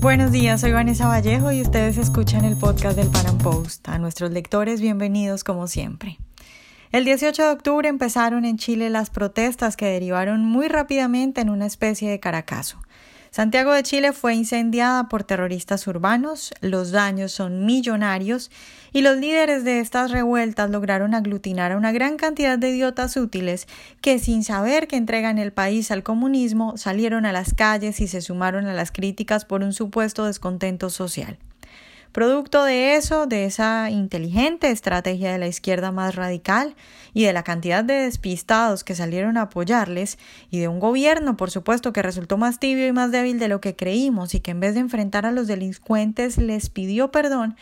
Buenos días, soy Vanessa Vallejo y ustedes escuchan el podcast del Pan Post. A nuestros lectores, bienvenidos como siempre. El 18 de octubre empezaron en Chile las protestas que derivaron muy rápidamente en una especie de caracazo. Santiago de Chile fue incendiada por terroristas urbanos, los daños son millonarios y los líderes de estas revueltas lograron aglutinar a una gran cantidad de idiotas útiles que sin saber que entregan el país al comunismo salieron a las calles y se sumaron a las críticas por un supuesto descontento social. Producto de eso, de esa inteligente estrategia de la izquierda más radical y de la cantidad de despistados que salieron a apoyarles, y de un gobierno, por supuesto, que resultó más tibio y más débil de lo que creímos y que en vez de enfrentar a los delincuentes les pidió perdón,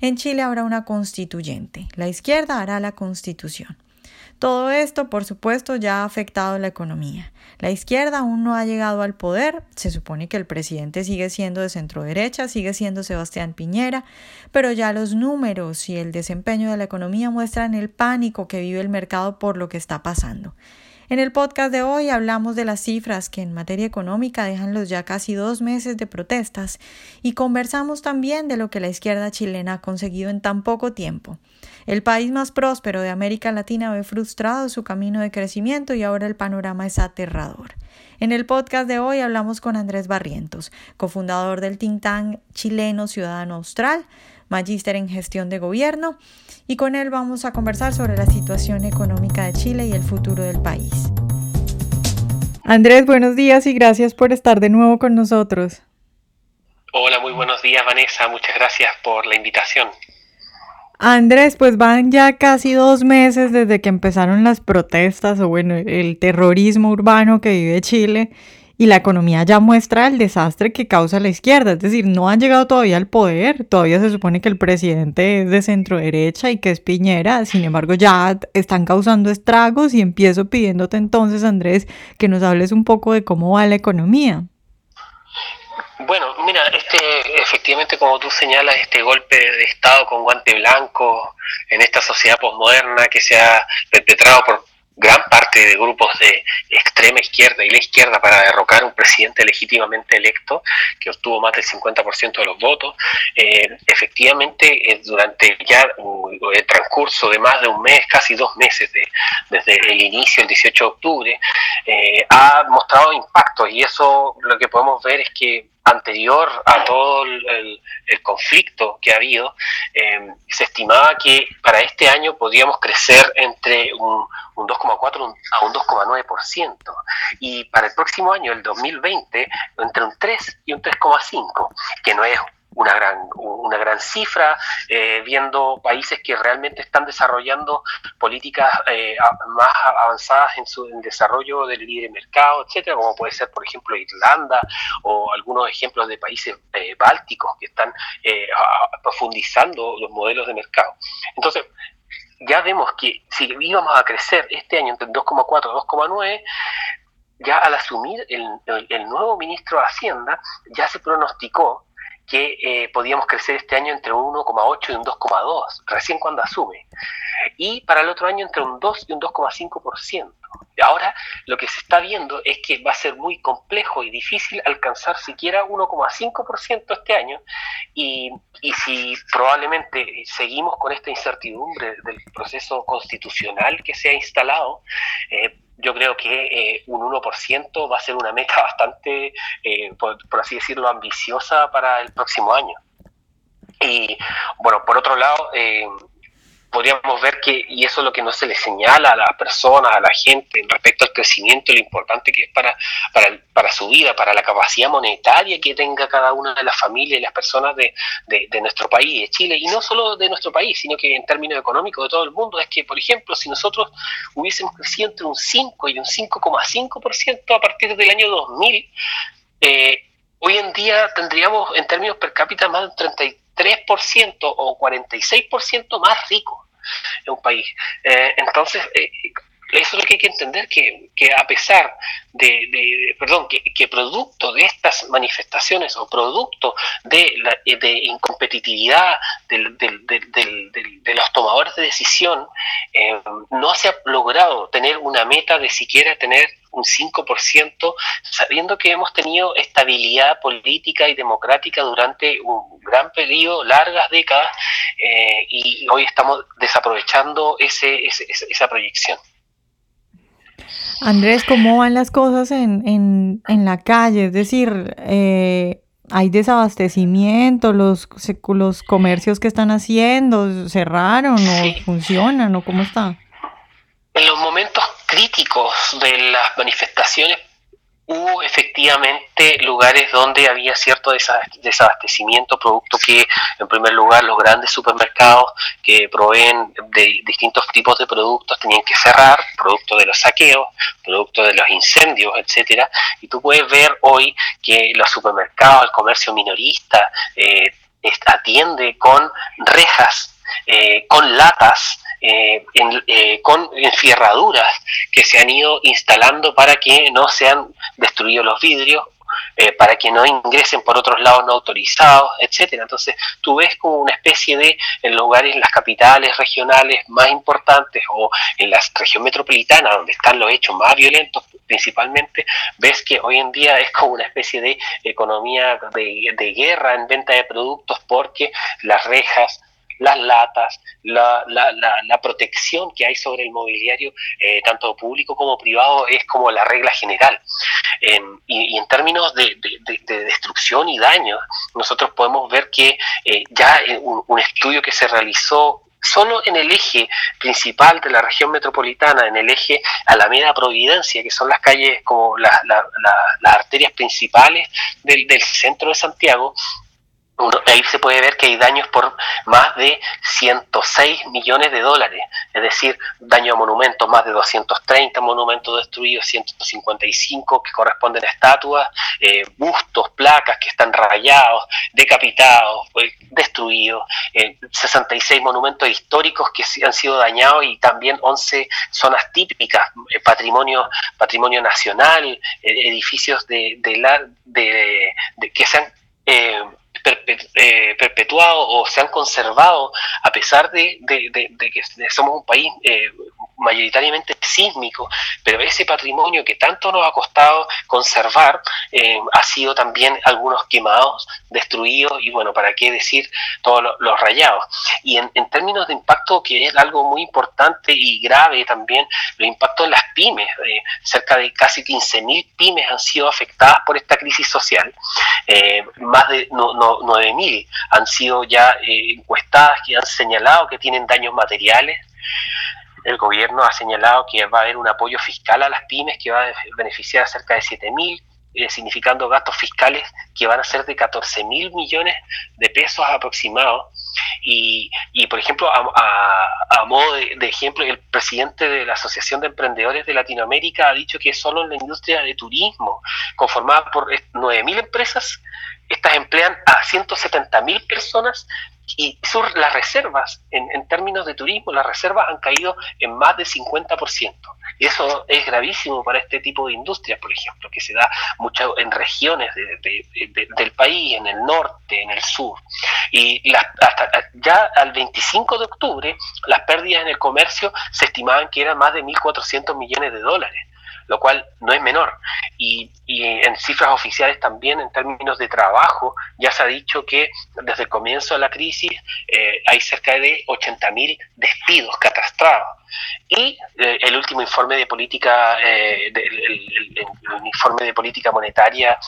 en Chile habrá una constituyente. La izquierda hará la constitución. Todo esto, por supuesto, ya ha afectado la economía. La izquierda aún no ha llegado al poder, se supone que el presidente sigue siendo de centro derecha, sigue siendo Sebastián Piñera, pero ya los números y el desempeño de la economía muestran el pánico que vive el mercado por lo que está pasando. En el podcast de hoy hablamos de las cifras que en materia económica dejan los ya casi dos meses de protestas y conversamos también de lo que la izquierda chilena ha conseguido en tan poco tiempo. El país más próspero de América Latina ve frustrado su camino de crecimiento y ahora el panorama es aterrador. En el podcast de hoy hablamos con Andrés Barrientos, cofundador del think tank chileno Ciudadano Austral, magíster en gestión de gobierno, y con él vamos a conversar sobre la situación económica de Chile y el futuro del país. Andrés, buenos días y gracias por estar de nuevo con nosotros. Hola, muy buenos días Vanessa, muchas gracias por la invitación. Andrés, pues van ya casi dos meses desde que empezaron las protestas o bueno, el terrorismo urbano que vive Chile y la economía ya muestra el desastre que causa la izquierda, es decir, no han llegado todavía al poder, todavía se supone que el presidente es de centro derecha y que es Piñera, sin embargo ya están causando estragos y empiezo pidiéndote entonces, Andrés, que nos hables un poco de cómo va la economía. Bueno, mira, este, efectivamente, como tú señalas, este golpe de Estado con guante blanco en esta sociedad posmoderna que se ha perpetrado por gran parte de grupos de extrema izquierda y la izquierda para derrocar un presidente legítimamente electo que obtuvo más del 50% de los votos. Eh, efectivamente, eh, durante ya el transcurso de más de un mes, casi dos meses desde el inicio, el 18 de octubre, eh, ha mostrado impactos y eso lo que podemos ver es que anterior a todo el, conflicto que ha habido, eh, se estimaba que para este año podíamos crecer entre un, un 2,4 a un 2,9%, y para el próximo año, el 2020, entre un 3 y un 3,5, que no es una gran, una gran cifra, eh, viendo países que realmente están desarrollando políticas eh, más avanzadas en su desarrollo del libre mercado, etcétera, como puede ser, por ejemplo, Irlanda o algunos ejemplos de países eh, bálticos que están profundizando los modelos de mercado. Entonces, ya vemos que si íbamos a crecer este año entre 2,4 y 2,9, ya al asumir el, el, nuevo ministro de Hacienda, ya se pronosticó que eh, podíamos crecer este año entre un 1,8 y un 2,2, recién cuando asume. Y para el otro año entre un 2 y un 2,5%. Ahora lo que se está viendo es que va a ser muy complejo y difícil alcanzar siquiera 1,5% este año y, y, si probablemente seguimos con esta incertidumbre del proceso constitucional que se ha instalado, eh, yo creo que eh, un 1% va a ser una meta bastante, eh, por, así decirlo, ambiciosa para el próximo año. Y bueno, por otro lado, eh, podríamos ver que, y eso es lo que no se le señala a las personas, a la gente, respecto al crecimiento, lo importante que es para, para, para, su vida, para la capacidad monetaria que tenga cada una de las familias y las personas de, de, nuestro país, de Chile, y no solo de nuestro país, sino que en términos económicos de todo el mundo, es que, por ejemplo, si nosotros hubiésemos crecido entre un 5 y un 5,5% a partir del año 2000, eh, hoy en día tendríamos en términos per cápita más de un 33% o 46% más ricos en un país. Eh, entonces, eh, eso es lo que hay que entender, que, que a pesar de, perdón, que, producto de estas manifestaciones o producto de, la, de incompetitividad de los tomadores de decisión, eh, no se ha logrado tener una meta de siquiera tener un 5%, sabiendo que hemos tenido estabilidad política y democrática durante un gran periodo, largas décadas, eh, y hoy estamos desaprovechando ese, esa proyección. Andrés, ¿cómo van las cosas en, en, en la calle? Es decir, eh, ¿hay desabastecimiento? ¿Los, ¿Los comercios que están haciendo cerraron o funcionan o cómo está? En los momentos críticos de las manifestaciones hubo efectivamente lugares donde había cierto desabastecimiento, producto que, en primer lugar, los grandes supermercados que proveen de distintos tipos de productos tenían que cerrar, producto de los saqueos, producto de los incendios, etcétera. Y tú puedes ver hoy que los supermercados, el comercio minorista, eh, atiende con rejas, eh, con latas, eh, eh, con enfierraduras que se han ido instalando para que no sean destruidos los vidrios eh, para que no ingresen por otros lados no autorizados, etcétera. Entonces, tú ves como una especie de en lugares, en las capitales regionales más importantes o en la región metropolitana, donde están los hechos más violentos principalmente, ves que hoy en día es como una especie de economía de guerra en venta de productos porque las rejas, las latas, la, la, la, protección que hay sobre el mobiliario, eh, tanto público como privado, es como la regla general. y, en términos de, destrucción y daño, nosotros podemos ver que eh, ya un, un estudio que se realizó solo en el eje principal de la región metropolitana, en el eje Alameda Providencia, que son las calles como las arterias principales del, del, centro de Santiago, ahí se puede ver que hay daños por más de 106 millones de dólares, es decir, daño a monumentos, más de 230 monumentos destruidos, 155 que corresponden a estatuas, eh, bustos, placas que están rayados, decapitados, pues, destruidos, 66 eh, monumentos históricos que han sido dañados y también 11 zonas típicas, eh, patrimonio, patrimonio nacional, edificios de, de, que se han eh, perpetuado o se han conservado a pesar de, que somos un país eh, mayoritariamente sísmico, pero ese patrimonio que tanto nos ha costado conservar eh, ha sido también algunos quemados, destruidos y bueno, para qué decir todos los, rayados. Y en, términos de impacto, que es algo muy importante y grave también, los impactos en las pymes, cerca de casi 15.000 pymes han sido afectadas por esta crisis social, más de no, 9.000 han sido ya encuestadas que han señalado que tienen daños materiales, el gobierno ha señalado que va a haber un apoyo fiscal a las pymes que va a beneficiar a cerca de 7.000, eh, significando gastos fiscales que van a ser de 14 mil millones de pesos aproximados. Y, y por ejemplo, a, modo de, de, ejemplo, el presidente de la Asociación de Emprendedores de Latinoamérica ha dicho que solo en la industria de turismo, conformada por 9.000 empresas, estas emplean a 170.000 personas y sur, las reservas, en, en, términos de turismo, las reservas han caído en más de 50%. Y eso es gravísimo para este tipo de industrias, por ejemplo, que se da mucho en regiones del país, en el norte, en el sur. Y las, hasta ya al 25 de octubre, las pérdidas en el comercio se estimaban que eran más de 1.400 millones de dólares lo cual no es menor. Y, en cifras oficiales también, en términos de trabajo, ya se ha dicho que desde el comienzo de la crisis eh, hay cerca de 80.000 despidos catastrados. Y eh, el último informe de política, eh, el, informe de política monetaria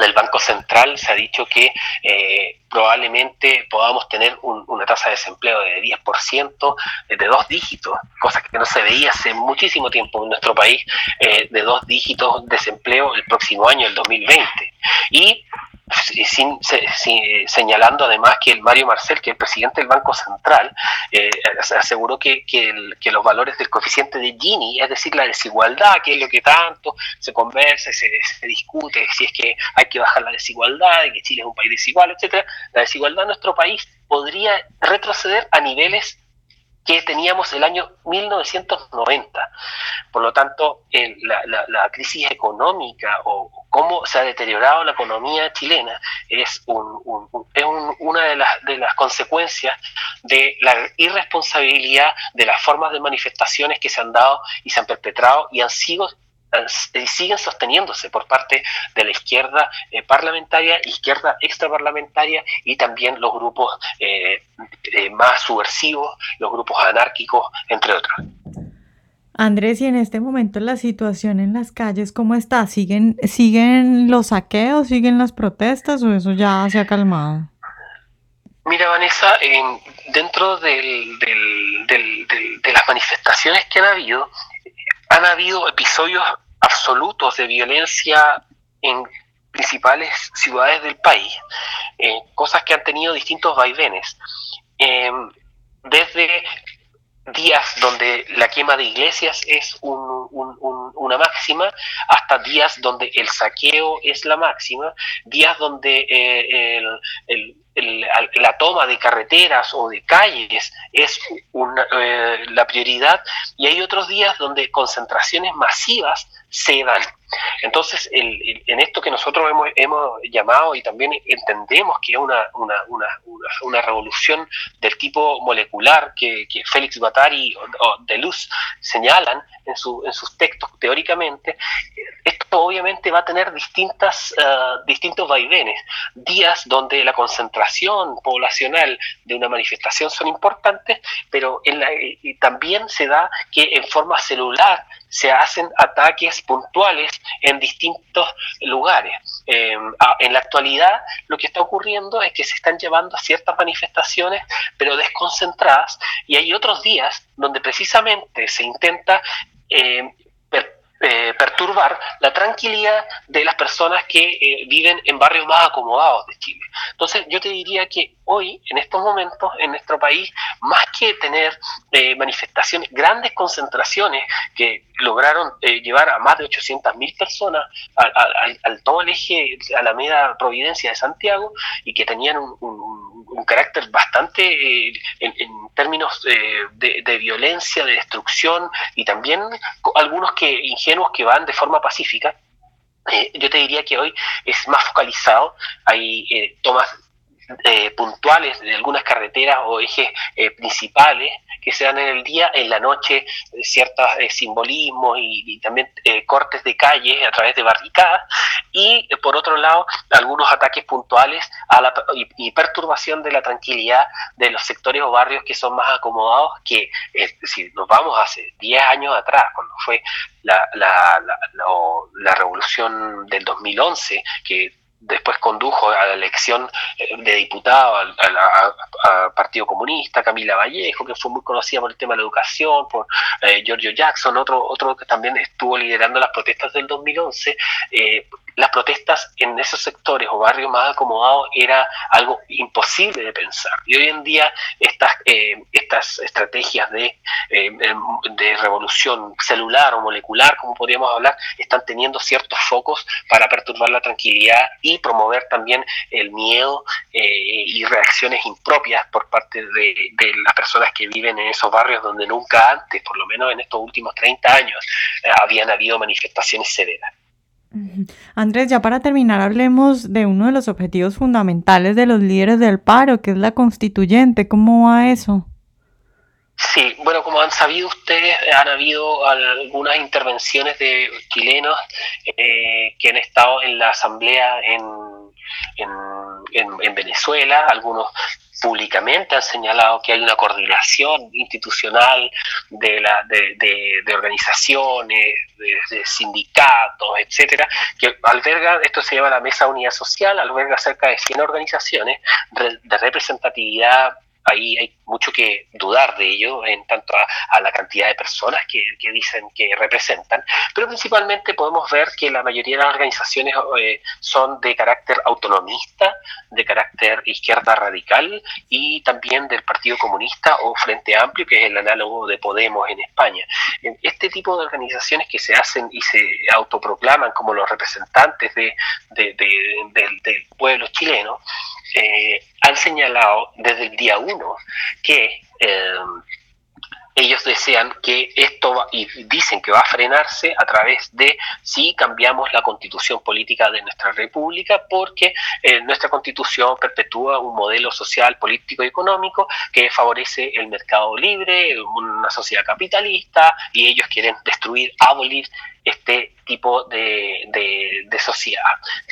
del Banco Central se ha dicho que eh, probablemente podamos tener una tasa de desempleo de 10%, eh, de dos dígitos, cosa que no se veía hace muchísimo tiempo en nuestro país, eh, de dos dígitos de desempleo el próximo año, el 2020. Y sin, señalando además que el Mario Marcel, que es el presidente del Banco Central, eh, aseguró que, que, los valores del coeficiente de Gini, es decir, la desigualdad, que es lo que tanto se conversa, se, se discute, si es que hay que bajar la desigualdad, que Chile es un país desigual, etcétera, la desigualdad en nuestro país podría retroceder a niveles que teníamos el año 1990. Por lo tanto, la, crisis económica o cómo se ha deteriorado la economía chilena es, una de las, de las consecuencias de la irresponsabilidad de las formas de manifestaciones que se han dado y se han perpetrado y han sido siguen sosteniéndose por parte de la izquierda eh, parlamentaria, izquierda extraparlamentaria y también los grupos eh, eh, más subversivos, los grupos anárquicos, entre otros. Andrés, y en este momento la situación en las calles, ¿cómo está? ¿Siguen, siguen los saqueos, siguen las protestas o eso ya se ha calmado? Mira, Vanessa, dentro del, de las manifestaciones que han habido, han habido episodios absolutos de violencia en principales ciudades del país, eh, cosas que han tenido distintos vaivenes. Em, desde días donde la quema de iglesias es una máxima, hasta días donde el saqueo es la máxima, días donde eh, la toma de carreteras o de calles es eh, la prioridad, y hay otros días donde concentraciones masivas se dan. Entonces, en esto que nosotros hemos, llamado y también entendemos que es una, una, una, una revolución del tipo molecular que, Félix Guattari o, Deleuze señalan en, su, en sus textos teóricamente, esto obviamente va a tener distintas, uh, distintos vaivenes. Días donde la concentración poblacional de una manifestación son importantes, pero también se da que en forma celular se hacen ataques puntuales en distintos lugares. Eh, en la actualidad lo que está ocurriendo es que se están llevando a ciertas manifestaciones, pero desconcentradas, y hay otros días donde precisamente se intenta eh, eh, perturbar la tranquilidad de las personas que eh, viven en barrios más acomodados de Chile. Entonces yo te diría que hoy, en estos momentos, en nuestro país, más que tener eh, manifestaciones, grandes concentraciones que lograron llevar a más de 800.000 personas al, todo el eje Alameda Providencia de Santiago y que tenían un carácter bastante, eh, en, términos eh, de, violencia, de destrucción y también algunos que ingenuos que van de forma pacífica. Eh, yo te diría que hoy es más focalizado, hay tomas puntuales de algunas carreteras o ejes principales que se dan en el día, en la noche ciertos simbolismos y, también cortes de calle a través de barricadas y por otro lado algunos ataques puntuales a la, y, perturbación de la tranquilidad de los sectores o barrios que son más acomodados que si nos vamos hace 10 años atrás cuando fue la, la, la, la revolución del 2011 que después condujo a la elección eh, de diputado al, Partido Comunista, Camila Vallejo, que fue muy conocida por el tema de la educación, por eh, Giorgio Jackson, otro, otro que también estuvo liderando las protestas del 2011. Eh, las protestas en esos sectores o barrios más acomodados era algo imposible de pensar. Y hoy en día estas, estas estrategias de, de revolución celular o molecular, como podríamos hablar, están teniendo ciertos focos para perturbar la tranquilidad y promover también el miedo eh, y reacciones impropias por parte de, las personas que viven en esos barrios donde nunca antes, por lo menos en estos últimos 30 años, eh, habían habido manifestaciones severas. Andrés, ya para terminar, hablemos de uno de los objetivos fundamentales de los líderes del paro, que es la constituyente. ¿Cómo va eso? Sí, bueno, como han sabido ustedes, han habido algunas intervenciones de chilenos eh, que han estado en la asamblea en, en, Venezuela, algunos públicamente han señalado que hay una coordinación institucional de, la, de, de, organizaciones, de, sindicatos, etcétera, que alberga, esto se llama la Mesa Unidad Social, alberga cerca de 100 organizaciones de representatividad ahí hay mucho que dudar de ello en tanto a, la cantidad de personas que, dicen que representan, pero principalmente podemos ver que la mayoría de las organizaciones eh, son de carácter autonomista, de carácter izquierda radical y también del Partido Comunista o Frente Amplio, que es el análogo de Podemos en España. Este tipo de organizaciones que se hacen y se autoproclaman como los representantes de, del pueblo chileno, eh, han señalado desde el día uno que eh, ellos desean que esto va, y dicen que va a frenarse a través de si cambiamos la constitución política de nuestra república, porque eh, nuestra constitución perpetúa un modelo social, político y económico que favorece el mercado libre, una sociedad capitalista, y ellos quieren destruir, abolir este tipo de, de sociedad,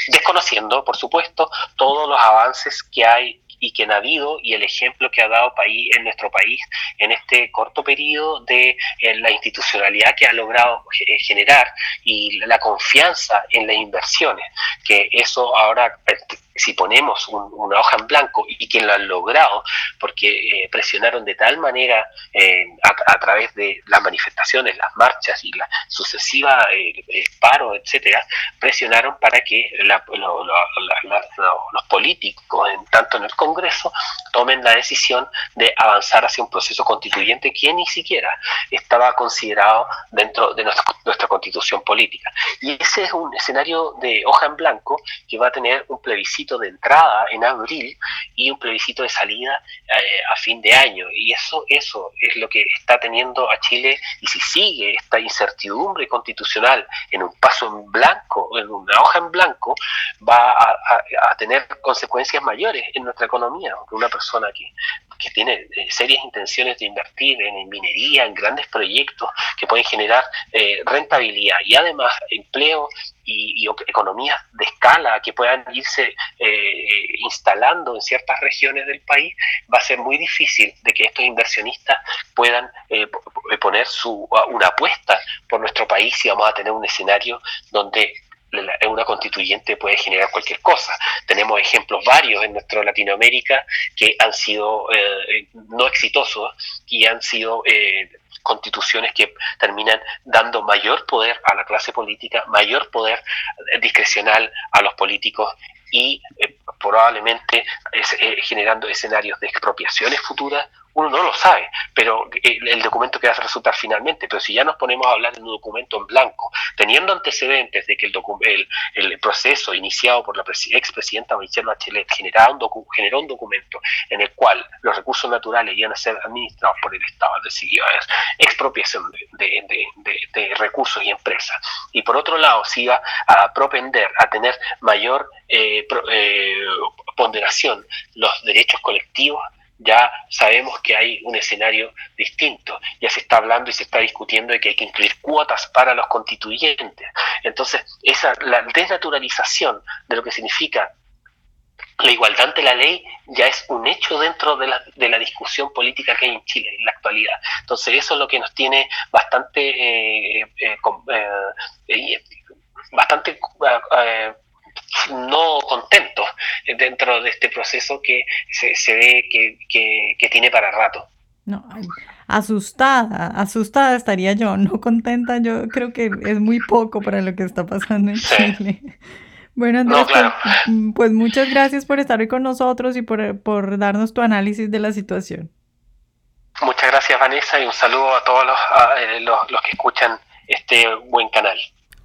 desconociendo, por supuesto, todos los avances que hay y que ha habido y el ejemplo que ha dado país, en nuestro país en este corto periodo de eh, la institucionalidad que ha logrado eh, generar y la confianza en las inversiones, que eso ahora si ponemos una hoja en blanco y quien lo han logrado, porque eh, presionaron de tal manera eh, a, través de las manifestaciones, las marchas y la sucesiva eh, paro, etcétera, presionaron para que los políticos, en, tanto en el Congreso, tomen la decisión de avanzar hacia un proceso constituyente que ni siquiera estaba considerado dentro de nuestra, nuestra constitución política. Y ese es un escenario de hoja en blanco que va a tener un plebiscito de entrada en abril y un plebiscito de salida eh, a fin de año. Y eso, eso es lo que está teniendo a Chile y si sigue esta incertidumbre constitucional en un paso en blanco, en una hoja en blanco, va a, tener consecuencias mayores en nuestra economía. Una persona que, que tiene eh, serias intenciones de invertir en minería, en grandes proyectos que pueden generar eh, rentabilidad y además empleo y, economías de escala que puedan irse eh, instalando en ciertas regiones del país, va a ser muy difícil de que estos inversionistas puedan eh, poner su, una apuesta por nuestro país y vamos a tener un escenario donde una constituyente puede generar cualquier cosa. Tenemos ejemplos varios en nuestra Latinoamérica que han sido eh, no exitosos y han sido constituciones que terminan dando mayor poder a la clase política, mayor poder discrecional a los políticos y eh, probablemente eh, generando escenarios de expropiaciones futuras uno no lo sabe, pero el, documento que va a resultar finalmente. Pero si ya nos ponemos a hablar de un documento en blanco, teniendo antecedentes de que el, el, el proceso iniciado por la expresidenta Michelle Bachelet un, generó un documento en el cual los recursos naturales iban a ser administrados por el Estado, es decir, expropiación de, recursos y empresas. Y por otro lado, se iba a propender a tener mayor eh, eh, ponderación los derechos colectivos ya sabemos que hay un escenario distinto. Ya se está hablando y se está discutiendo de que hay que incluir cuotas para los constituyentes. Entonces, esa, la desnaturalización de lo que significa la igualdad ante la ley ya es un hecho dentro de la, de la discusión política que hay en Chile en la actualidad. Entonces, eso es lo que nos tiene bastante, eh, eh, eh, bastante no contentos dentro de este proceso que se, ve que, tiene para rato. No, asustada, asustada estaría yo, no contenta, yo creo que es muy poco para lo que está pasando en Chile. Bueno, Andrés, pues, mm, pues, muchas gracias por estar hoy con nosotros y por, por, darnos tu análisis de la situación. Muchas gracias, Vanessa, y un saludo a todos los, eh, los, los que escuchan este buen canal.